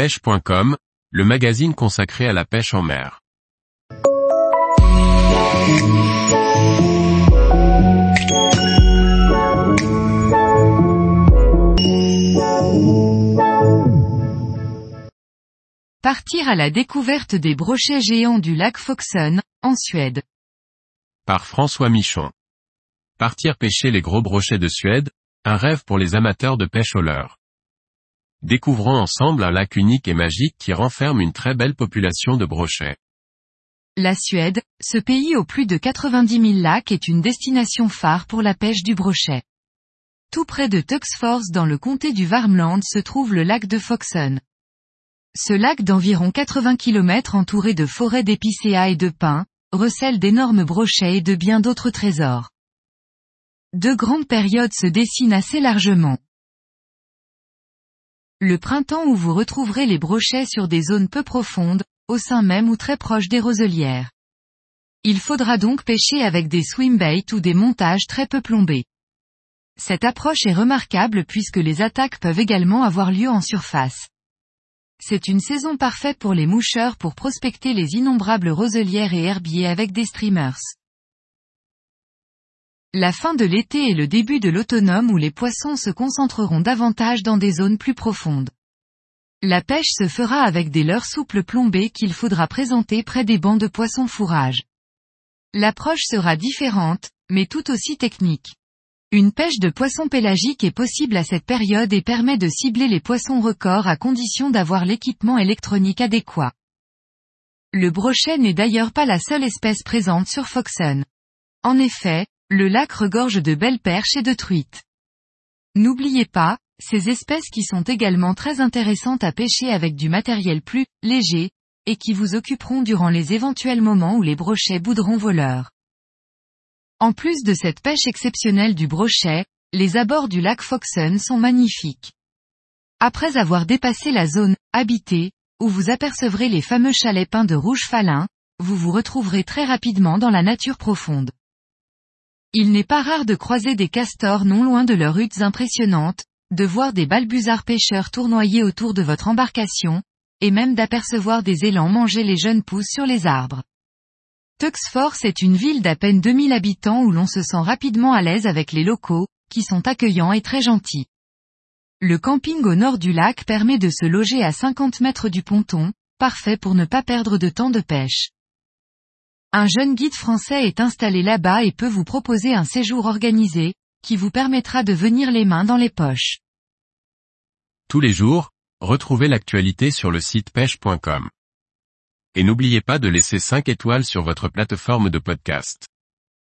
pêche.com, le magazine consacré à la pêche en mer. Partir à la découverte des brochets géants du lac Foxen, en Suède. Par François Michon. Partir pêcher les gros brochets de Suède, un rêve pour les amateurs de pêche au leurre. Découvrons ensemble un lac unique et magique qui renferme une très belle population de brochets. La Suède, ce pays aux plus de 90 000 lacs est une destination phare pour la pêche du brochet. Tout près de Tuxfors dans le comté du Värmland se trouve le lac de Foxen. Ce lac d'environ 80 km entouré de forêts d'épicéas et de pins, recèle d'énormes brochets et de bien d'autres trésors. Deux grandes périodes se dessinent assez largement. Le printemps où vous retrouverez les brochets sur des zones peu profondes, au sein même ou très proches des roselières. Il faudra donc pêcher avec des swimbaits ou des montages très peu plombés. Cette approche est remarquable puisque les attaques peuvent également avoir lieu en surface. C'est une saison parfaite pour les moucheurs pour prospecter les innombrables roselières et herbiers avec des streamers. La fin de l'été et le début de l'automne où les poissons se concentreront davantage dans des zones plus profondes. La pêche se fera avec des leurres souples plombées qu'il faudra présenter près des bancs de poissons fourrage. L'approche sera différente, mais tout aussi technique. Une pêche de poissons pélagiques est possible à cette période et permet de cibler les poissons records à condition d'avoir l'équipement électronique adéquat. Le brochet n'est d'ailleurs pas la seule espèce présente sur Foxen. En effet, le lac regorge de belles perches et de truites. N'oubliez pas, ces espèces qui sont également très intéressantes à pêcher avec du matériel plus léger, et qui vous occuperont durant les éventuels moments où les brochets bouderont voleurs. En plus de cette pêche exceptionnelle du brochet, les abords du lac Foxen sont magnifiques. Après avoir dépassé la zone habitée, où vous apercevrez les fameux chalets peints de rouge falin, vous vous retrouverez très rapidement dans la nature profonde. Il n'est pas rare de croiser des castors non loin de leurs huttes impressionnantes, de voir des balbuzards pêcheurs tournoyer autour de votre embarcation, et même d'apercevoir des élans manger les jeunes pousses sur les arbres. Tuxfors est une ville d'à peine 2000 habitants où l'on se sent rapidement à l'aise avec les locaux, qui sont accueillants et très gentils. Le camping au nord du lac permet de se loger à 50 mètres du ponton, parfait pour ne pas perdre de temps de pêche. Un jeune guide français est installé là-bas et peut vous proposer un séjour organisé, qui vous permettra de venir les mains dans les poches. Tous les jours, retrouvez l'actualité sur le site pêche.com. Et n'oubliez pas de laisser 5 étoiles sur votre plateforme de podcast.